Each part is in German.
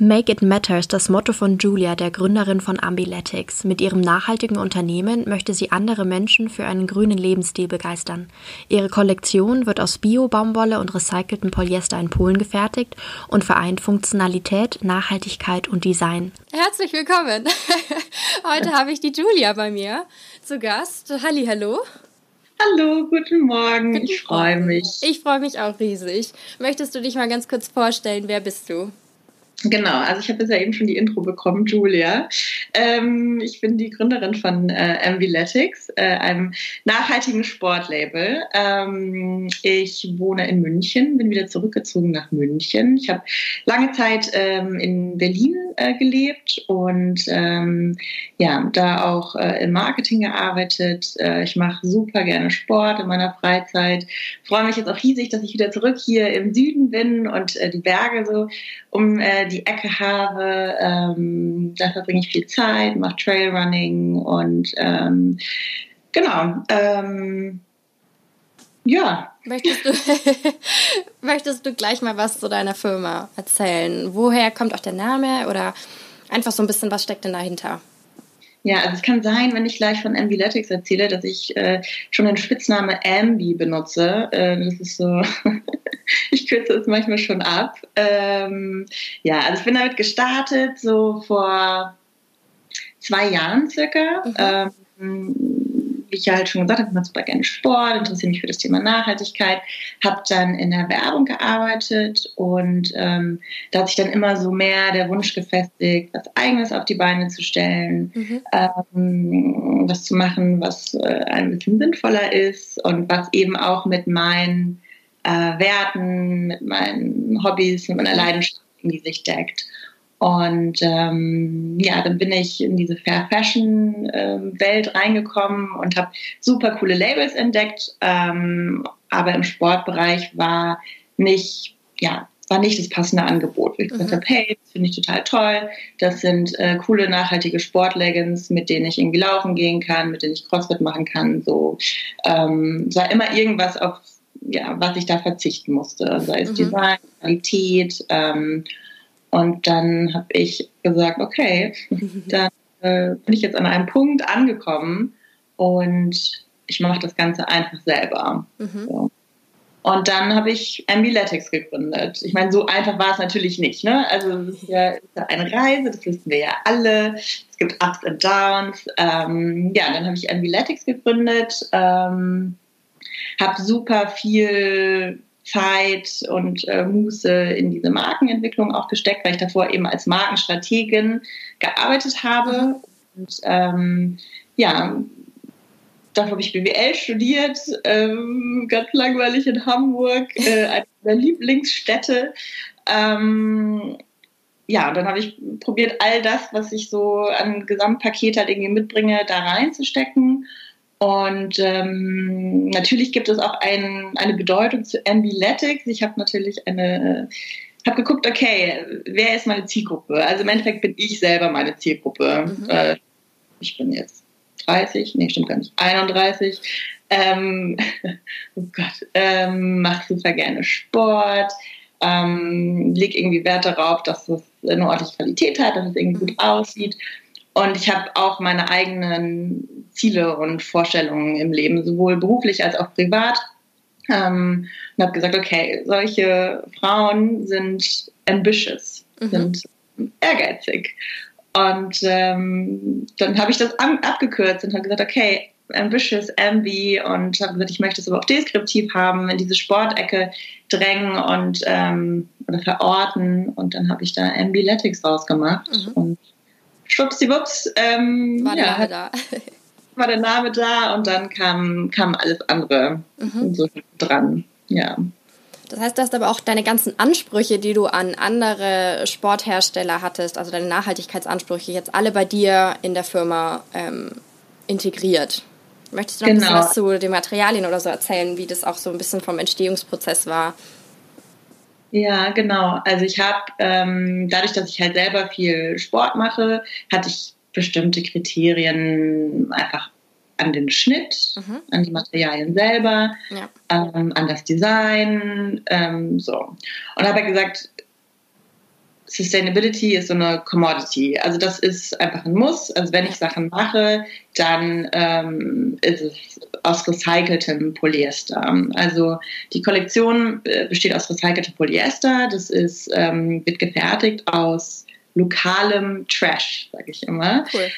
Make It Matter ist das Motto von Julia, der Gründerin von Ambiletics. Mit ihrem nachhaltigen Unternehmen möchte sie andere Menschen für einen grünen Lebensstil begeistern. Ihre Kollektion wird aus Bio-Baumwolle und recyceltem Polyester in Polen gefertigt und vereint Funktionalität, Nachhaltigkeit und Design. Herzlich willkommen. Heute habe ich die Julia bei mir zu Gast. Halli, hallo. Hallo, guten Morgen. Guten ich freue mich. Ich freue mich auch riesig. Möchtest du dich mal ganz kurz vorstellen? Wer bist du? Genau, also ich habe jetzt ja eben schon die Intro bekommen, Julia. Ähm, ich bin die Gründerin von äh, Ambiletics, äh, einem nachhaltigen Sportlabel. Ähm, ich wohne in München, bin wieder zurückgezogen nach München. Ich habe lange Zeit ähm, in Berlin äh, gelebt und ähm, ja, da auch äh, im Marketing gearbeitet. Äh, ich mache super gerne Sport in meiner Freizeit. Freue mich jetzt auch riesig, dass ich wieder zurück hier im Süden bin und äh, die Berge so um äh, die Ecke habe. Ähm, da verbringe ich viel Zeit, mache Trailrunning und ähm, genau. Ähm, ja. Möchtest du, möchtest du gleich mal was zu deiner Firma erzählen? Woher kommt auch der Name oder einfach so ein bisschen, was steckt denn dahinter? Ja, also es kann sein, wenn ich gleich von Ambiletics erzähle, dass ich äh, schon den Spitzname Ambi benutze. Äh, das ist so, ich kürze es manchmal schon ab. Ähm, ja, also ich bin damit gestartet, so vor zwei Jahren circa. Mhm. Ähm, wie ich ja halt schon gesagt habe, ich mache super gerne Sport, interessiere mich für das Thema Nachhaltigkeit, habe dann in der Werbung gearbeitet und ähm, da hat sich dann immer so mehr der Wunsch gefestigt, was Eigenes auf die Beine zu stellen, mhm. ähm, was zu machen, was äh, ein bisschen sinnvoller ist und was eben auch mit meinen äh, Werten, mit meinen Hobbys, mit meiner Leidenschaft irgendwie sich deckt. Und ähm, ja, dann bin ich in diese Fair Fashion ähm, Welt reingekommen und habe super coole Labels entdeckt. Ähm, aber im Sportbereich war nicht, ja, war nicht das passende Angebot. Ich mhm. gesagt habe, hey, das finde ich total toll. Das sind äh, coole, nachhaltige Sportleggings, mit denen ich irgendwie laufen gehen kann, mit denen ich Crossfit machen kann. So ähm, war immer irgendwas auf, ja, was ich da verzichten musste. Sei es mhm. Design, Qualität. Ähm, und dann habe ich gesagt, okay, dann äh, bin ich jetzt an einem Punkt angekommen und ich mache das Ganze einfach selber. Mhm. So. Und dann habe ich Ambiletics gegründet. Ich meine, so einfach war es natürlich nicht. Ne? Also es ist ja, ist ja eine Reise, das wissen wir ja alle. Es gibt Ups und Downs. Ähm, ja, dann habe ich Ambiletics gegründet, ähm, habe super viel Zeit und äh, Muße in diese Markenentwicklung auch gesteckt, weil ich davor eben als Markenstrategin gearbeitet habe. Und ähm, ja, dafür habe ich BWL studiert, ähm, ganz langweilig in Hamburg, äh, eine meiner Lieblingsstädte. Ähm, ja, dann habe ich probiert, all das, was ich so an Gesamtpaket halt irgendwie mitbringe, da reinzustecken und ähm, natürlich gibt es auch ein, eine Bedeutung zu Ambiletics. Ich habe natürlich eine, habe geguckt, okay, wer ist meine Zielgruppe? Also im Endeffekt bin ich selber meine Zielgruppe. Mhm. Äh, ich bin jetzt 30, nee, stimmt gar nicht, 31. Ähm, oh Gott, ähm, mache super gerne Sport, ähm, leg irgendwie Wert darauf, dass es eine ordentliche Qualität hat, dass es irgendwie gut aussieht. Und ich habe auch meine eigenen Ziele und Vorstellungen im Leben, sowohl beruflich als auch privat. Ähm, und habe gesagt, okay, solche Frauen sind ambitious, mhm. sind ehrgeizig. Und ähm, dann habe ich das abgekürzt und habe gesagt, okay, ambitious, ambi und habe gesagt, ich möchte es aber auch deskriptiv haben, in diese Sportecke drängen und ähm, oder verorten. Und dann habe ich da Ambiletics rausgemacht mhm. und schwuppsiwupps ähm, war ja, da. war der Name da und dann kam, kam alles andere mhm. so dran. Ja. Das heißt, du hast aber auch deine ganzen Ansprüche, die du an andere Sporthersteller hattest, also deine Nachhaltigkeitsansprüche, jetzt alle bei dir in der Firma ähm, integriert. Möchtest du noch genau. ein bisschen genau. was zu den Materialien oder so erzählen, wie das auch so ein bisschen vom Entstehungsprozess war? Ja, genau. Also ich habe, ähm, dadurch, dass ich halt selber viel Sport mache, hatte ich bestimmte Kriterien einfach an den Schnitt, mhm. an die Materialien selber, ja. ähm, an das Design, ähm, so. Und habe gesagt, Sustainability ist so eine Commodity. Also das ist einfach ein Muss. Also wenn ich Sachen mache, dann ähm, ist es aus recyceltem Polyester. Also die Kollektion äh, besteht aus recyceltem Polyester. Das ist, ähm, wird gefertigt aus lokalem Trash, sage ich immer. Cool.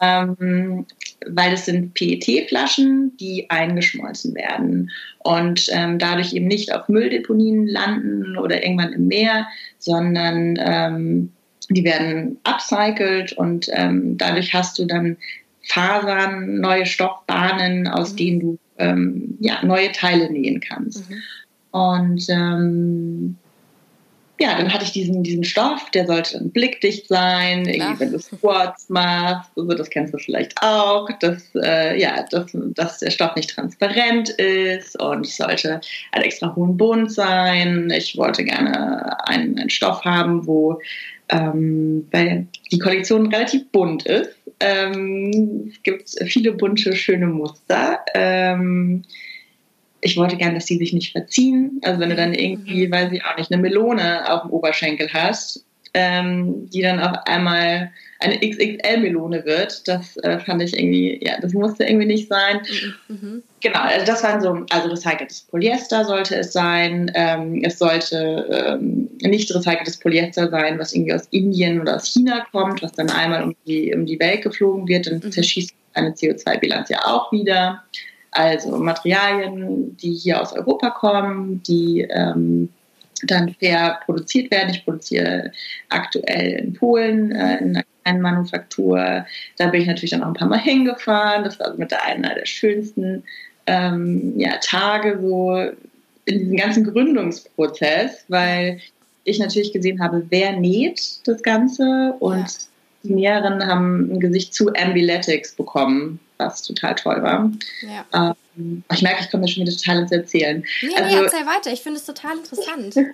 Ähm, weil es sind PET-Flaschen, die eingeschmolzen werden und ähm, dadurch eben nicht auf Mülldeponien landen oder irgendwann im Meer, sondern ähm, die werden upcycled und ähm, dadurch hast du dann Fasern, neue Stoffbahnen, aus mhm. denen du ähm, ja, neue Teile nähen kannst. Mhm. Und ähm, ja, dann hatte ich diesen, diesen Stoff, der sollte dann blickdicht sein, irgendwie, wenn du Squats machst, also das kennst du vielleicht auch, dass, äh, ja, dass, dass der Stoff nicht transparent ist und ich sollte einen extra hohen Bund sein. Ich wollte gerne einen, einen Stoff haben, wo ähm, weil die Kollektion relativ bunt ist. Ähm, es gibt viele bunte, schöne Muster. Ähm, ich wollte gern, dass die sich nicht verziehen. Also wenn du dann irgendwie, mhm. weiß ich auch nicht, eine Melone auf dem Oberschenkel hast, ähm, die dann auf einmal eine XXL-Melone wird, das äh, fand ich irgendwie, ja, das musste irgendwie nicht sein. Mhm. mhm. Genau, also das waren so, also recyceltes Polyester sollte es sein. Ähm, es sollte ähm, nicht recyceltes Polyester sein, was irgendwie aus Indien oder aus China kommt, was dann einmal um die, um die Welt geflogen wird und mhm. zerschießt eine CO2-Bilanz ja auch wieder. Also Materialien, die hier aus Europa kommen, die ähm, dann fair produziert werden. Ich produziere aktuell in Polen äh, in einer kleinen Manufaktur. Da bin ich natürlich dann auch ein paar Mal hingefahren. Das war mit einer der schönsten ähm, ja, Tage so in diesem ganzen Gründungsprozess, weil ich natürlich gesehen habe, wer näht das Ganze und ja. die Näherinnen haben ein Gesicht zu Ambiletics bekommen was total toll war. Ja. Ähm, ich merke, ich komme mir schon wieder total ins Erzählen. Nee, also, nee, erzähl weiter. Ich finde es total interessant.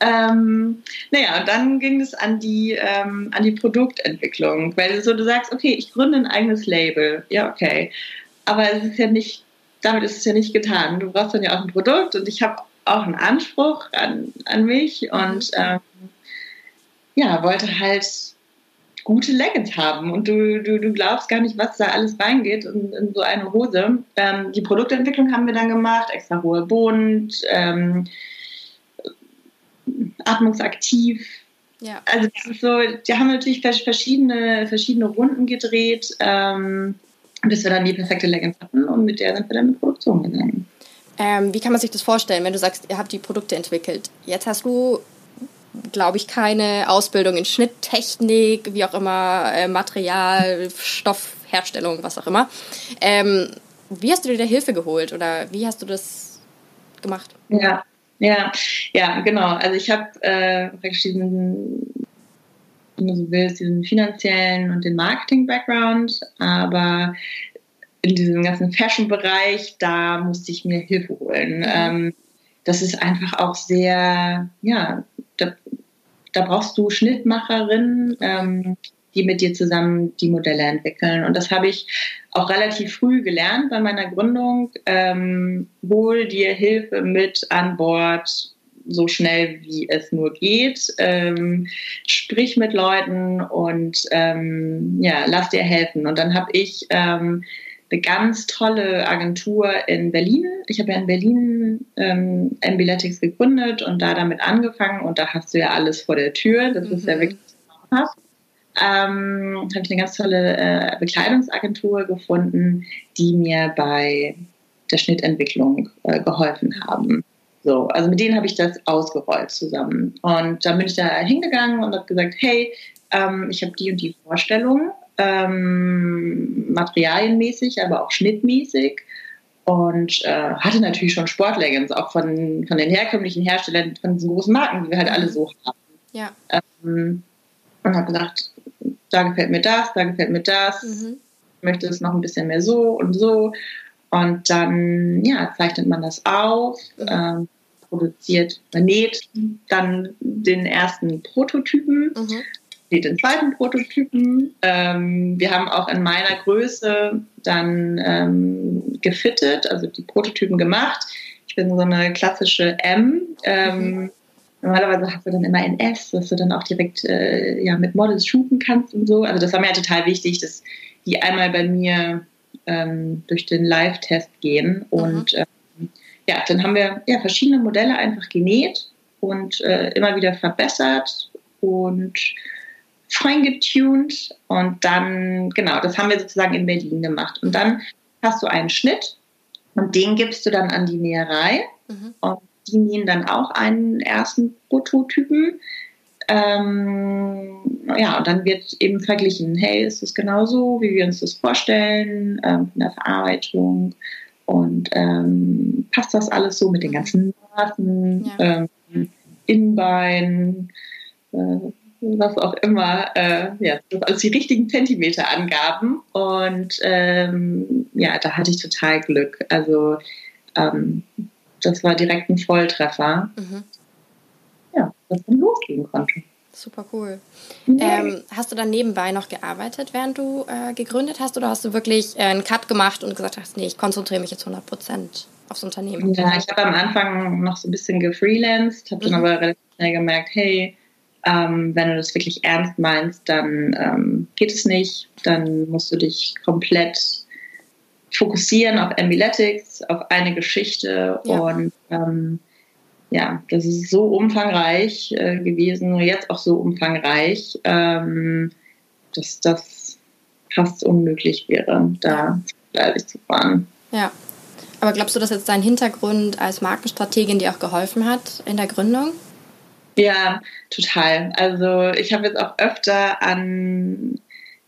ähm, naja, und dann ging es an die, ähm, an die Produktentwicklung, weil so du sagst, okay, ich gründe ein eigenes Label. Ja, okay. Aber es ist ja nicht, damit ist es ja nicht getan. Du brauchst dann ja auch ein Produkt und ich habe auch einen Anspruch an, an mich und mhm. ähm, ja, wollte halt gute Leggings haben und du, du, du glaubst gar nicht, was da alles reingeht in, in so eine Hose. Ähm, die Produktentwicklung haben wir dann gemacht, extra hohe Bund, ähm, atmungsaktiv. Ja. Also das ist so, die haben natürlich verschiedene, verschiedene Runden gedreht, ähm, bis wir dann die perfekte Leggings hatten und mit der sind wir dann in Produktion gegangen. Ähm, wie kann man sich das vorstellen, wenn du sagst, ihr habt die Produkte entwickelt? Jetzt hast du glaube ich, keine Ausbildung in Schnitttechnik, wie auch immer, äh, Material, Stoffherstellung, was auch immer. Ähm, wie hast du dir da Hilfe geholt oder wie hast du das gemacht? Ja, ja, ja, genau. Also ich habe äh, praktisch diesen, wenn du so willst, diesen finanziellen und den Marketing-Background, aber in diesem ganzen Fashion-Bereich, da musste ich mir Hilfe holen. Mhm. Ähm, das ist einfach auch sehr, ja, da, da brauchst du Schnittmacherinnen, ähm, die mit dir zusammen die Modelle entwickeln. Und das habe ich auch relativ früh gelernt bei meiner Gründung. Ähm, hol dir Hilfe mit an Bord, so schnell wie es nur geht. Ähm, sprich mit Leuten und ähm, ja, lass dir helfen. Und dann habe ich ähm, eine ganz tolle Agentur in Berlin. Ich habe ja in Berlin ähm, Ambiletics gegründet und da damit angefangen und da hast du ja alles vor der Tür. Das mhm. ist ja mhm. wirklich traumhaft. Ähm, habe ich eine ganz tolle äh, Bekleidungsagentur gefunden, die mir bei der Schnittentwicklung äh, geholfen haben. So, also mit denen habe ich das ausgerollt zusammen. Und dann bin ich da hingegangen und habe gesagt, hey, ähm, ich habe die und die Vorstellung ähm, materialienmäßig, aber auch schnittmäßig. und äh, hatte natürlich schon Sportleggings, auch von, von den herkömmlichen Herstellern, von diesen großen Marken, die wir halt alle so haben. Ja. Ähm, und habe gesagt, da gefällt mir das, da gefällt mir das, Mhm. ich möchte es noch ein bisschen mehr so und so. Und dann ja, zeichnet man das auf, Mhm. ähm, produziert, man näht dann den ersten Prototypen, Mhm. Den zweiten Prototypen. Ähm, wir haben auch in meiner Größe dann ähm, gefittet, also die Prototypen gemacht. Ich bin so eine klassische M. Ähm, Normalerweise hast du dann immer ein S, dass du dann auch direkt äh, ja, mit Models shooten kannst und so. Also das war mir ja total wichtig, dass die einmal bei mir ähm, durch den Live-Test gehen. Und ähm, ja, dann haben wir ja, verschiedene Modelle einfach genäht und äh, immer wieder verbessert und fein getuned. Und dann, genau, das haben wir sozusagen in Berlin gemacht. Und dann hast du einen Schnitt und den gibst du dann an die Näherei. Mhm. Und die nähen dann auch einen ersten Prototypen. Ähm, ja, und dann wird eben verglichen, hey, ist es genauso, wie wir uns das vorstellen, ähm, von der Verarbeitung und ähm, passt das alles so mit den ganzen Maßen, Ja. ähm, Innenbein, äh, was auch immer, äh, ja, alles die richtigen Zentimeterangaben und ähm, ja, da hatte ich total Glück. Also ähm, das war direkt ein Volltreffer, Mhm. ja, dass dann losgehen konnte. Super cool. Ähm, hast du dann nebenbei noch gearbeitet, während du äh, gegründet hast, oder hast du wirklich äh, einen Cut gemacht und gesagt hast, nee, ich konzentriere mich jetzt 100 Prozent aufs Unternehmen? Ja, ich habe am Anfang noch so ein bisschen gefreelanced, habe dann Mhm. aber relativ schnell gemerkt, hey, ähm, wenn du das wirklich ernst meinst, dann ähm, geht es nicht. Dann musst du dich komplett fokussieren auf Ambuletics, auf eine Geschichte Ja. und ähm, ja, das ist so umfangreich äh, gewesen und jetzt auch so umfangreich, ähm, dass das fast unmöglich wäre, da ehrlich zu fahren. Ja. Aber glaubst du, dass jetzt dein Hintergrund als Markenstrategin dir auch geholfen hat in der Gründung? Ja, total. Also ich habe jetzt auch öfter an,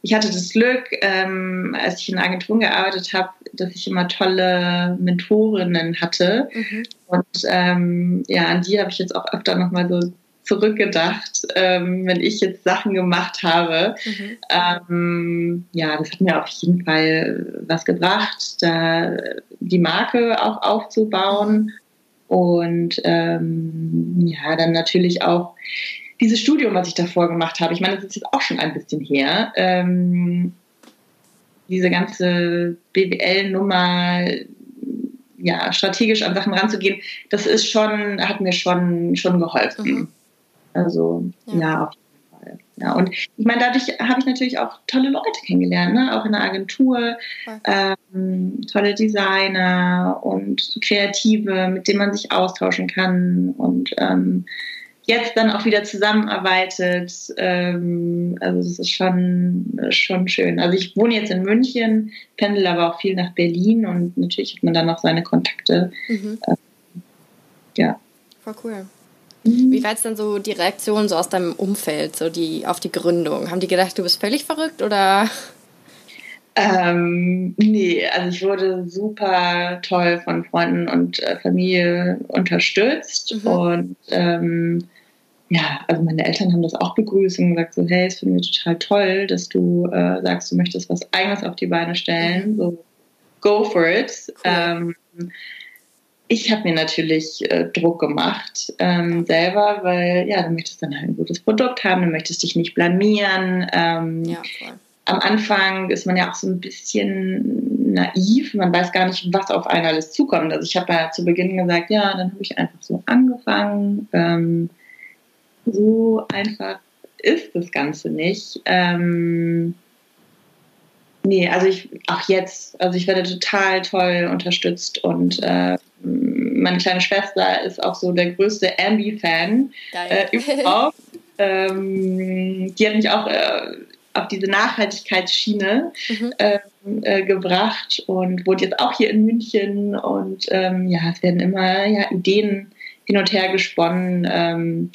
ich hatte das Glück, ähm, als ich in Agenturen gearbeitet habe, dass ich immer tolle Mentorinnen hatte. Mhm. Und ähm, ja, an die habe ich jetzt auch öfter nochmal so zurückgedacht, ähm, wenn ich jetzt Sachen gemacht habe. Mhm. Ähm, ja, das hat mir auf jeden Fall was gebracht, da die Marke auch aufzubauen und ähm, ja, dann natürlich auch dieses Studium, was ich davor gemacht habe. Ich meine, das ist jetzt auch schon ein bisschen her. Ähm, diese ganze BWL-Nummer, ja, strategisch an Sachen ranzugehen, das ist schon, hat mir schon, schon geholfen. Mhm. Also, Ja. ja. auf jeden. Ja, und ich meine, dadurch habe ich natürlich auch tolle Leute kennengelernt, ne? auch in der Agentur, ähm, tolle Designer und Kreative, mit denen man sich austauschen kann und ähm, jetzt dann auch wieder zusammenarbeitet. Ähm, also das ist schon, schon schön. Also ich wohne jetzt in München, pendel aber auch viel nach Berlin und natürlich hat man dann noch seine Kontakte. Mhm. Ja. Voll cool. Wie war jetzt dann so die Reaktion so aus deinem Umfeld, so die auf die Gründung? Haben die gedacht, du bist völlig verrückt oder? Ähm, nee, also ich wurde super toll von Freunden und äh, Familie unterstützt Mhm. und ähm, ja, also meine Eltern haben das auch begrüßt und gesagt so, hey, es finden wir total toll, dass du äh, sagst, du möchtest was Eigenes auf die Beine stellen, so go for it. Ähm, ich habe mir natürlich äh, Druck gemacht ähm, selber, weil ja, du möchtest dann halt ein gutes Produkt haben, du möchtest dich nicht blamieren. Ähm, Ja, voll. am Anfang ist man ja auch so ein bisschen naiv. Man weiß gar nicht, was auf einen alles zukommt. Also ich habe ja zu Beginn gesagt, ja, dann habe ich einfach so angefangen. Ähm, so einfach ist das Ganze nicht. Ähm, nee, also ich auch jetzt, also ich werde total toll unterstützt und äh, meine kleine Schwester ist auch so der größte Ambi-Fan äh, überhaupt. ähm, die hat mich auch äh, auf diese Nachhaltigkeitsschiene Mhm. ähm, äh, gebracht und wohnt jetzt auch hier in München und ähm, ja, es werden immer ja, Ideen hin und her gesponnen. Ähm,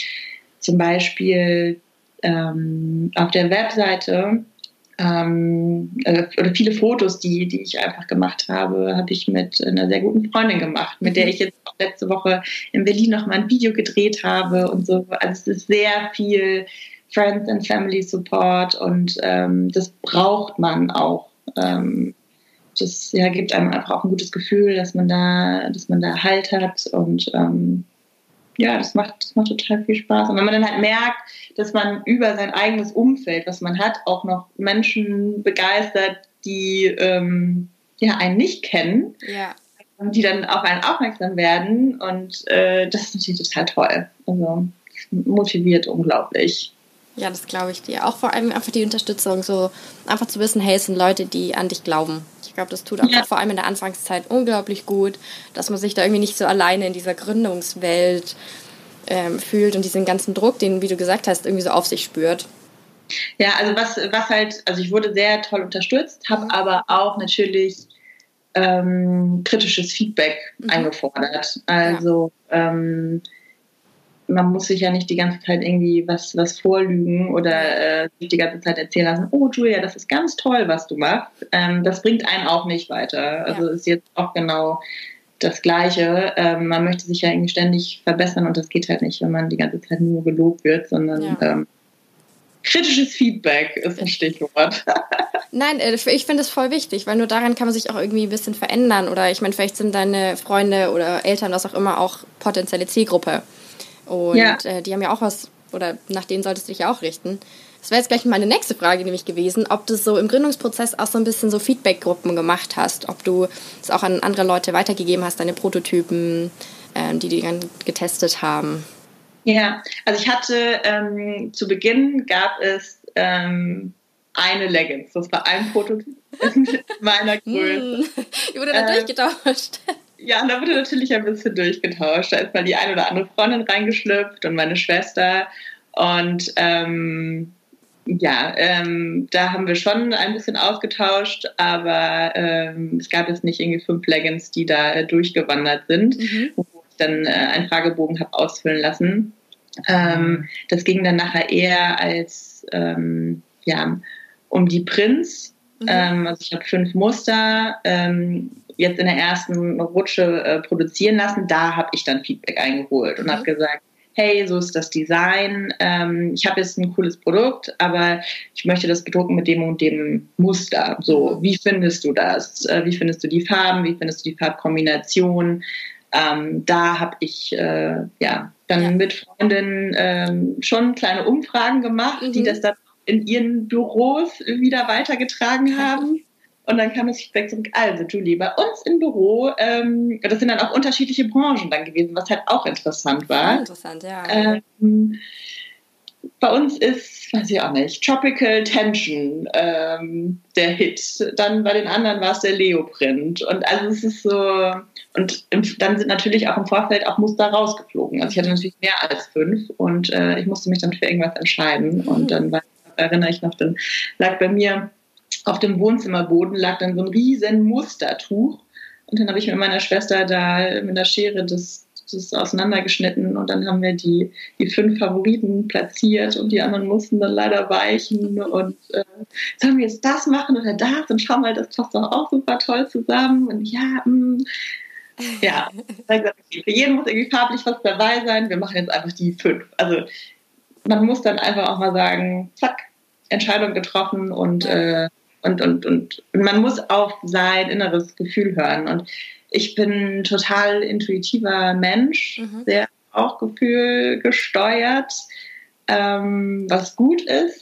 zum Beispiel ähm, auf der Webseite ähm, äh, oder viele Fotos, die, die ich einfach gemacht habe, habe ich mit einer sehr guten Freundin gemacht, mit der mhm. ich jetzt auch letzte Woche in Berlin noch mal ein Video gedreht habe und so. Also es ist sehr viel Friends and Family Support und ähm, das braucht man auch. Ähm, das ja, gibt einem einfach auch ein gutes Gefühl, dass man da, dass man da Halt hat und ähm, ja, das macht, das macht total viel Spaß. Und wenn man dann halt merkt, dass man über sein eigenes Umfeld, was man hat, auch noch Menschen begeistert, die ähm, ja, einen nicht kennen, ja. die dann auf einen aufmerksam werden. Und äh, das ist natürlich total toll. Also motiviert unglaublich. Ja, das glaube ich dir. Auch vor allem einfach die Unterstützung, so einfach zu wissen, hey, es sind Leute, die an dich glauben. Ich glaube, das tut auch ja. vor allem in der Anfangszeit unglaublich gut, dass man sich da irgendwie nicht so alleine in dieser Gründungswelt ähm, fühlt und diesen ganzen Druck, den, wie du gesagt hast, irgendwie so auf sich spürt. Ja, also was, was halt, also ich wurde sehr toll unterstützt, habe mhm. aber auch natürlich ähm, kritisches Feedback mhm. eingefordert. Also ja. ähm, man muss sich ja nicht die ganze Zeit irgendwie was, was vorlügen oder äh, die ganze Zeit erzählen lassen, oh Julia, das ist ganz toll, was du machst. Ähm, das bringt einen auch nicht weiter. Also ja. ist jetzt auch genau das Gleiche. Ähm, man möchte sich ja irgendwie ständig verbessern und das geht halt nicht, wenn man die ganze Zeit nur gelobt wird, sondern ja. ähm, kritisches Feedback ist ein Stichwort. Nein, äh, ich finde es voll wichtig, weil nur daran kann man sich auch irgendwie ein bisschen verändern. Oder ich meine, vielleicht sind deine Freunde oder Eltern, was auch immer, auch potenzielle Zielgruppe. Und ja. äh, die haben ja auch was, oder nach denen solltest du dich ja auch richten. Das wäre jetzt gleich meine nächste Frage nämlich gewesen, ob du so im Gründungsprozess auch so ein bisschen so Feedbackgruppen gemacht hast, ob du es auch an andere Leute weitergegeben hast, deine Prototypen, äh, die die dann getestet haben. Ja, also ich hatte ähm, zu Beginn gab es ähm, eine Leggings. Das war ein Prototyp in meiner Größe. die wurde dann äh, durchgetauscht. Ja, und da wurde natürlich ein bisschen durchgetauscht. Da ist mal die eine oder andere Freundin reingeschlüpft und meine Schwester. Und ähm, ja, ähm, da haben wir schon ein bisschen ausgetauscht, aber ähm, es gab jetzt nicht irgendwie fünf Leggings, die da äh, durchgewandert sind, mhm. wo ich dann äh, einen Fragebogen habe ausfüllen lassen. Ähm, das ging dann nachher eher als ähm, ja um die Prints. Mhm. Ähm, also ich habe fünf Muster ähm, jetzt in der ersten Rutsche äh, produzieren lassen. Da habe ich dann Feedback eingeholt und mhm. habe gesagt, hey, so ist das Design, ähm, ich habe jetzt ein cooles Produkt, aber ich möchte das bedrucken mit dem und dem Muster. So, wie findest du das? Äh, wie findest du die Farben? Wie findest du die Farbkombination? Ähm, da habe ich äh, ja dann ja. mit Freundinnen ähm, schon kleine Umfragen gemacht, mhm. die das dann in ihren Büros wieder weitergetragen haben. Und dann kam das Feedback zurück, also Julie, bei uns im Büro, ähm, das sind dann auch unterschiedliche Branchen dann gewesen, was halt auch interessant war. Interessant, ja. Ähm, bei uns ist, weiß ich auch nicht, Tropical Tension ähm, der Hit. Dann bei den anderen war es der Leoprint. Und also es ist so, und im, dann sind natürlich auch im Vorfeld auch Muster rausgeflogen. Also ich hatte natürlich mehr als fünf und äh, ich musste mich dann für irgendwas entscheiden. Und mhm. dann war, erinnere ich noch, dann lag bei mir auf dem Wohnzimmerboden lag dann so ein riesen Mustertuch. Und dann habe ich mit meiner Schwester da mit der Schere das, das auseinandergeschnitten und dann haben wir die, die fünf Favoriten platziert und die anderen mussten dann leider weichen und äh, sollen wir jetzt das machen oder das und schau mal, das passt doch auch super toll zusammen und ja, mh, mm. ja, für jeden muss irgendwie farblich was dabei sein, wir machen jetzt einfach die fünf. Also man muss dann einfach auch mal sagen, zack, Entscheidung getroffen und äh, und, und, und, man muss auf sein inneres Gefühl hören. Und ich bin ein total intuitiver Mensch, mhm. sehr auch Gefühl gesteuert, ähm, was gut ist.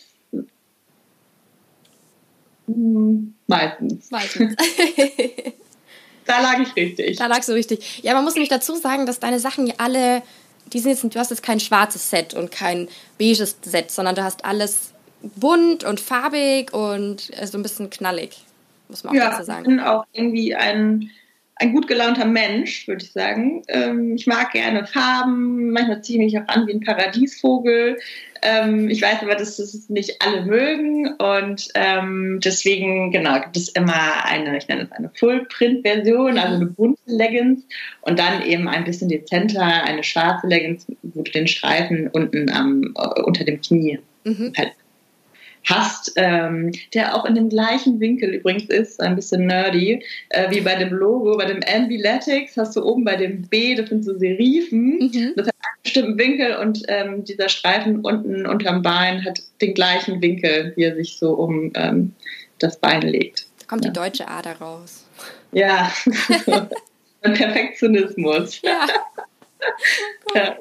Hm, meistens. Meistens. da lag ich richtig. Da lagst du richtig. Ja, man muss nämlich dazu sagen, dass deine Sachen ja alle, die sind jetzt, du hast jetzt kein schwarzes Set und kein beiges Set, sondern du hast alles bunt und farbig und äh, so ein bisschen knallig, muss man auch ja, dazu sagen. Ich bin auch irgendwie ein, ein gut gelaunter Mensch, würde ich sagen. Ähm, ich mag gerne Farben, manchmal ziehe ich mich auch an wie ein Paradiesvogel. Ähm, ich weiß aber, dass das nicht alle mögen und ähm, deswegen, genau, gibt es immer eine, ich nenne es eine Full-Print-Version, also eine bunte Leggings und dann eben ein bisschen dezenter, eine schwarze Leggings, wo du den Streifen unten am, äh, unter dem Knie mhm. halt hast, ähm, der auch in dem gleichen Winkel übrigens ist, ein bisschen nerdy, äh, wie bei dem Logo, bei dem Ambiletics hast du oben bei dem B, das sind so Serifen, mhm. das hat einen bestimmten Winkel und ähm, dieser Streifen unten unterm Bein hat den gleichen Winkel, wie er sich so um ähm, das Bein legt. Da kommt ja. die deutsche Ader raus. Ja, Perfektionismus. Ja. ja.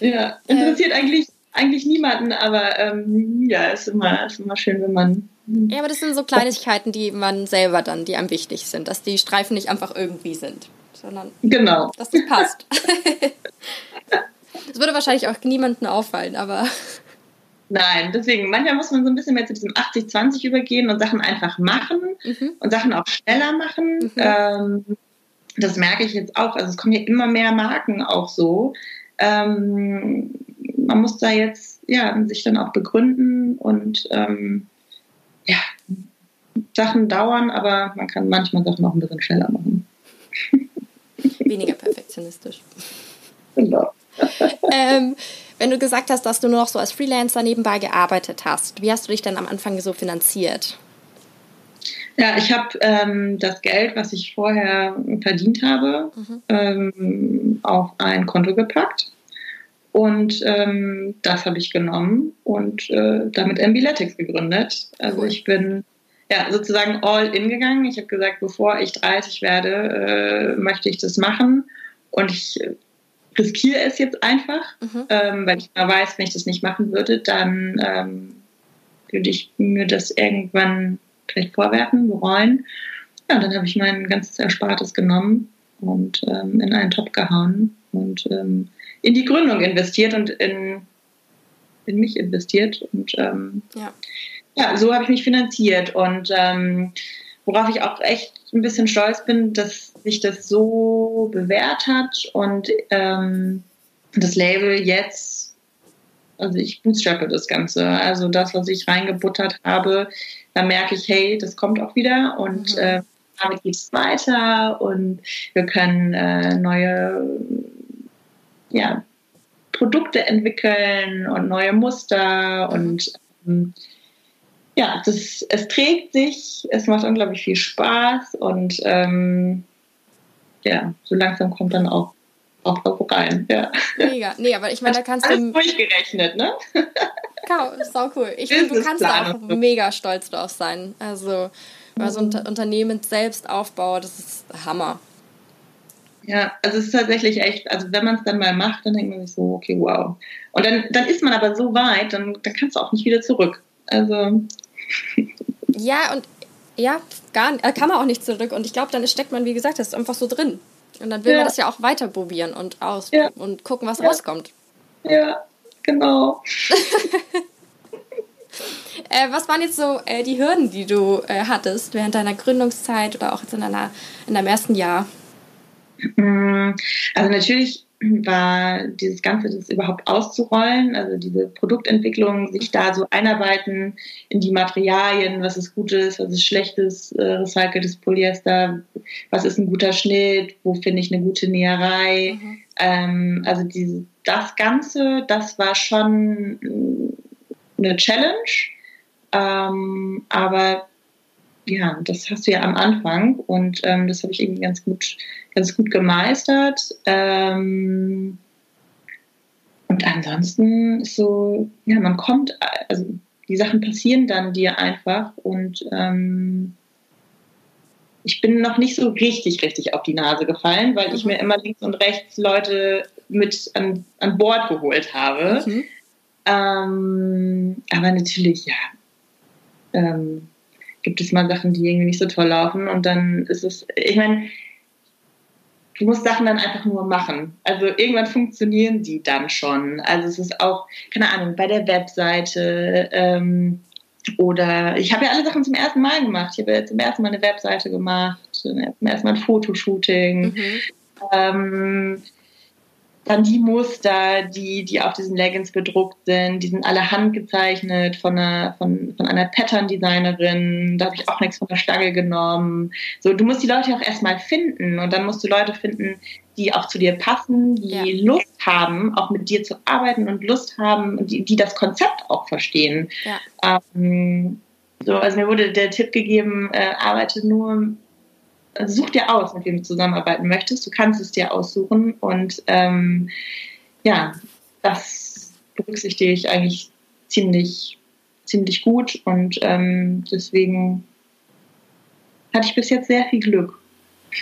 ja. interessiert eigentlich eigentlich niemanden, aber ähm, ja, ist immer, ist immer schön, wenn man. Ja, aber das sind so Kleinigkeiten, die man selber dann, die einem wichtig sind, dass die Streifen nicht einfach irgendwie sind, sondern genau. dass das passt. das würde wahrscheinlich auch niemandem auffallen, aber. Nein, deswegen, manchmal muss man so ein bisschen mehr zu diesem 80-20 übergehen und Sachen einfach machen mhm. und Sachen auch schneller machen. Mhm. Ähm, das merke ich jetzt auch. Also es kommen ja immer mehr Marken auch so. Ähm, man muss da jetzt ja, sich dann auch begründen und ähm, ja, Sachen dauern, aber man kann manchmal Sachen auch ein bisschen schneller machen. Weniger perfektionistisch. Genau. ähm, wenn du gesagt hast, dass du nur noch so als Freelancer nebenbei gearbeitet hast, wie hast du dich dann am Anfang so finanziert? Ja, ich habe ähm, das Geld, was ich vorher verdient habe, mhm. ähm, auf ein Konto gepackt und ähm, das habe ich genommen und äh, damit Ambiletics gegründet. Also ich bin ja sozusagen all in gegangen. Ich habe gesagt, bevor ich 30 werde, äh, möchte ich das machen. Und ich riskiere es jetzt einfach, mhm. ähm, weil ich mal weiß, wenn ich das nicht machen würde, dann ähm, würde ich mir das irgendwann vielleicht vorwerfen, bereuen. Ja, dann habe ich mein ganzes Erspartes genommen und ähm, in einen Topf gehauen und ähm, in die Gründung investiert und in, in mich investiert. Und ähm, ja. ja. so habe ich mich finanziert. Und ähm, worauf ich auch echt ein bisschen stolz bin, dass sich das so bewährt hat und ähm, das Label jetzt, also ich bootstrappe das Ganze. Also das, was ich reingebuttert habe, da merke ich, hey, das kommt auch wieder und mhm. äh, damit geht es weiter und wir können äh, neue ja, Produkte entwickeln und neue Muster und ähm, ja, das, es trägt sich, es macht unglaublich viel Spaß und ähm, ja, so langsam kommt dann auch auch rein. Ja. Mega. Nee, aber ich meine, da kannst du. Alles durchgerechnet, ne? Kau, sau cool. Ich finde, du kannst da auch mega stolz drauf sein. Also, weil so ein mhm. Unternehmen selbst aufbaut, das ist Hammer. Ja, also es ist tatsächlich echt, also wenn man es dann mal macht, dann denkt man sich so, okay, wow. Und dann, dann ist man aber so weit, dann, dann kannst du auch nicht wieder zurück. Also. Ja, und ja, gar, äh, kann man auch nicht zurück. Und ich glaube, dann steckt man, wie gesagt, das ist einfach so drin. Und dann will ja. man das ja auch weiter probieren und aus ja. und gucken, was ja. rauskommt. Ja, genau. äh, was waren jetzt so äh, die Hürden, die du äh, hattest während deiner Gründungszeit oder auch jetzt in, deiner, in deinem ersten Jahr? Mm, also natürlich war dieses Ganze, das überhaupt auszurollen, also diese Produktentwicklung, sich da so einarbeiten in die Materialien, was ist gutes, was ist schlechtes, äh, recyceltes Polyester, was ist ein guter Schnitt, wo finde ich eine gute Näherei. Mhm. Ähm, also diese, das Ganze, das war schon eine Challenge, ähm, aber ja, das hast du ja am Anfang und ähm, das habe ich irgendwie ganz gut, ganz gut gemeistert. Ähm, und ansonsten ist so, ja, man kommt, also die Sachen passieren dann dir einfach und ähm, ich bin noch nicht so richtig, richtig auf die Nase gefallen, weil ich mhm. mir immer links und rechts Leute mit an, an Bord geholt habe. Mhm. Ähm, aber natürlich, ja, ähm, gibt es mal Sachen, die irgendwie nicht so toll laufen und dann ist es, ich meine, du musst Sachen dann einfach nur machen. Also irgendwann funktionieren die dann schon. Also es ist auch, keine Ahnung, bei der Webseite ähm, oder ich habe ja alle Sachen zum ersten Mal gemacht. Ich habe ja zum ersten Mal eine Webseite gemacht, zum ersten Mal ein Fotoshooting. Mhm. Ähm, dann die Muster, die, die auf diesen Leggings bedruckt sind, die sind alle handgezeichnet von einer, von, von einer Pattern-Designerin. Da habe ich auch nichts von der Stange genommen. So, du musst die Leute auch erstmal finden und dann musst du Leute finden, die auch zu dir passen, die ja. Lust haben, auch mit dir zu arbeiten und Lust haben, die, die das Konzept auch verstehen. Ja. Ähm, so, also mir wurde der Tipp gegeben, äh, arbeite nur such dir aus, mit wem du zusammenarbeiten möchtest. Du kannst es dir aussuchen und ähm, ja, das berücksichtige ich eigentlich ziemlich, ziemlich gut und ähm, deswegen hatte ich bis jetzt sehr viel Glück.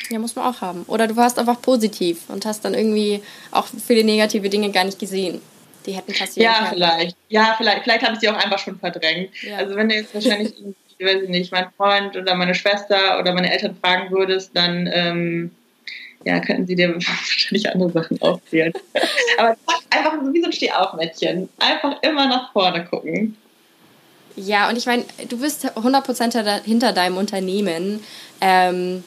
Ja, muss man auch haben. Oder du warst einfach positiv und hast dann irgendwie auch viele negative Dinge gar nicht gesehen. Die hätten passieren Ja, können. vielleicht. Ja, vielleicht. Vielleicht habe ich sie auch einfach schon verdrängt. Ja. Also wenn du jetzt wahrscheinlich weiß ich nicht, mein Freund oder meine Schwester oder meine Eltern fragen würdest, dann ähm, ja, könnten sie dir wahrscheinlich andere Sachen aufzählen. Aber einfach so wie so ein Stehaufmädchen. Einfach immer nach vorne gucken. Ja, und ich meine, du bist 100% hinter deinem Unternehmen ähm,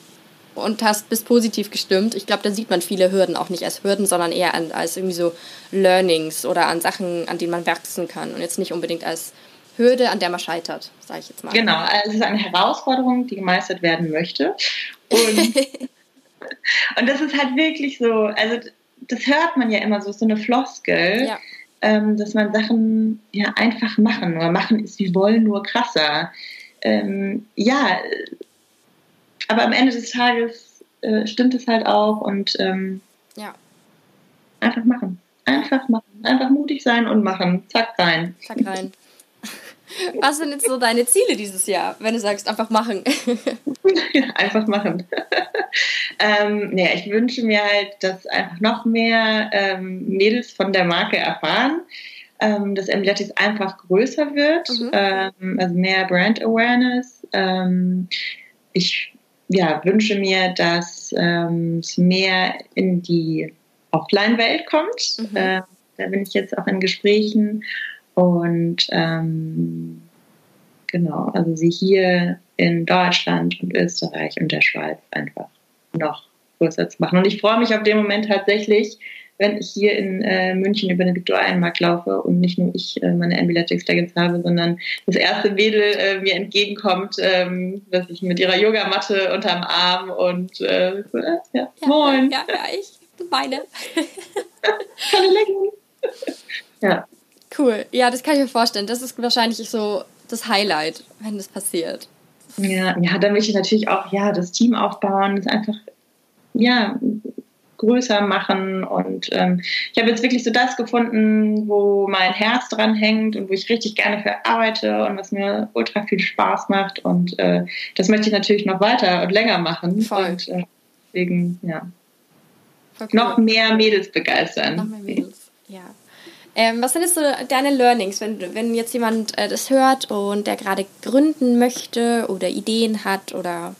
und hast, bist positiv gestimmt. Ich glaube, da sieht man viele Hürden auch nicht als Hürden, sondern eher an, als irgendwie so Learnings oder an Sachen, an denen man wachsen kann und jetzt nicht unbedingt als Hürde, an der man scheitert, sage ich jetzt mal. Genau, also es ist eine Herausforderung, die gemeistert werden möchte. Und, und das ist halt wirklich so, also das hört man ja immer so, so eine Floskel, ja. ähm, dass man Sachen ja einfach machen oder machen ist wie wollen, nur krasser. Ähm, ja, aber am Ende des Tages äh, stimmt es halt auch und ähm, ja. einfach machen. Einfach machen. Einfach mutig sein und machen. Zack rein. Zack rein. Was sind jetzt so deine Ziele dieses Jahr, wenn du sagst, einfach machen? ja, einfach machen. ähm, nee, ich wünsche mir halt, dass einfach noch mehr ähm, Mädels von der Marke erfahren, ähm, dass Embletis einfach größer wird, mhm. ähm, also mehr Brand Awareness. Ähm, ich ja, wünsche mir, dass ähm, es mehr in die Offline-Welt kommt. Mhm. Äh, da bin ich jetzt auch in Gesprächen und ähm, genau, also sie hier in Deutschland und Österreich und der Schweiz einfach noch größer zu machen. Und ich freue mich auf den Moment tatsächlich, wenn ich hier in äh, München über den Viktualienmarkt laufe und nicht nur ich äh, meine Ambulatics Leggings habe, sondern das erste Mädel äh, mir entgegenkommt, ähm, dass ich mit ihrer Yogamatte unterm Arm und äh, so, äh, ja, ja, moin. Ja, ja, ich meine. Keine Leggings. ja. Cool. Ja, das kann ich mir vorstellen. Das ist wahrscheinlich so das Highlight, wenn das passiert. Ja, ja, dann möchte ich natürlich auch ja das Team aufbauen, das einfach ja größer machen und ähm, ich habe jetzt wirklich so das gefunden, wo mein Herz dran hängt und wo ich richtig gerne für arbeite und was mir ultra viel Spaß macht und äh, das möchte ich natürlich noch weiter und länger machen Voll. und äh, deswegen ja cool. noch mehr Mädels begeistern. Noch mehr Mädels, ja. Ähm, was sind jetzt so deine Learnings, wenn, wenn jetzt jemand äh, das hört und der gerade gründen möchte oder Ideen hat oder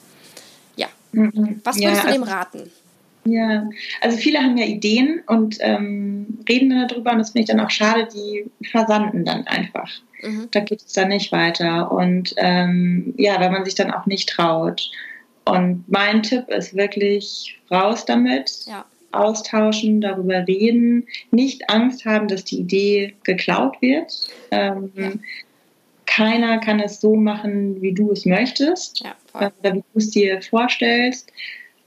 ja, mhm. was würdest ja, du dem also, raten? Ja, also viele haben ja Ideen und ähm, reden dann darüber und das finde ich dann auch schade, die versanden dann einfach. Mhm. Da geht es dann nicht weiter und ähm, ja, wenn man sich dann auch nicht traut. Und mein Tipp ist wirklich raus damit. Ja austauschen, darüber reden, nicht Angst haben, dass die Idee geklaut wird. Ähm, ja. Keiner kann es so machen, wie du es möchtest, ja, oder wie du es dir vorstellst.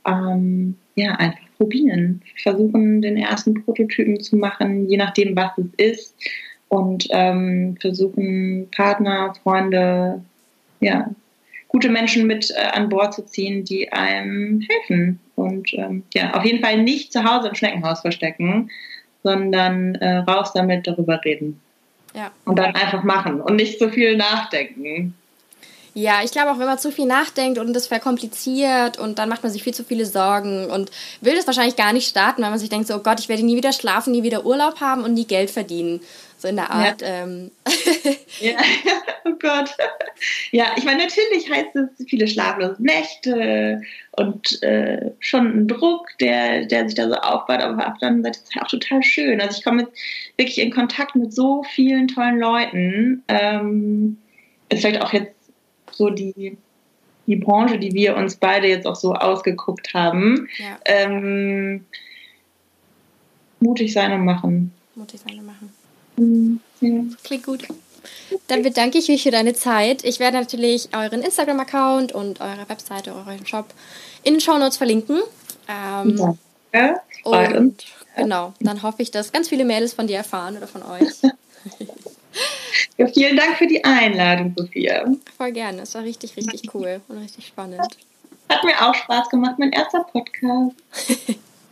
Ähm, ja, einfach probieren, versuchen, den ersten Prototypen zu machen, je nachdem, was es ist, und ähm, versuchen, Partner, Freunde, ja, gute Menschen mit äh, an Bord zu ziehen, die einem helfen. Und ähm, ja, auf jeden Fall nicht zu Hause im Schneckenhaus verstecken, sondern äh, raus damit darüber reden. Ja. Und dann einfach machen und nicht so viel nachdenken. Ja, ich glaube auch, wenn man zu viel nachdenkt und das verkompliziert und dann macht man sich viel zu viele Sorgen und will das wahrscheinlich gar nicht starten, weil man sich denkt, so, oh Gott, ich werde nie wieder schlafen, nie wieder Urlaub haben und nie Geld verdienen. So in der Art. Ja. Ähm. ja, oh Gott. Ja, ich meine, natürlich heißt es viele schlaflose Nächte und äh, schon ein Druck, der, der sich da so aufbaut, aber auf der anderen Seite ist es auch total schön. Also ich komme wirklich in Kontakt mit so vielen tollen Leuten. Ähm, ist vielleicht auch jetzt so die, die Branche, die wir uns beide jetzt auch so ausgeguckt haben. Ja. Ähm, mutig sein und machen. Mutig sein und machen. Mhm, ja. Klingt gut. Dann bedanke ich mich für deine Zeit. Ich werde natürlich euren Instagram-Account und eure Webseite, euren Shop in den Show Notes verlinken. Ähm, Danke. Und genau, dann hoffe ich, dass ganz viele Mädels von dir erfahren oder von euch. ja, vielen Dank für die Einladung, Sophia. Voll gerne. Es war richtig, richtig cool und richtig spannend. Hat mir auch Spaß gemacht, mein erster Podcast.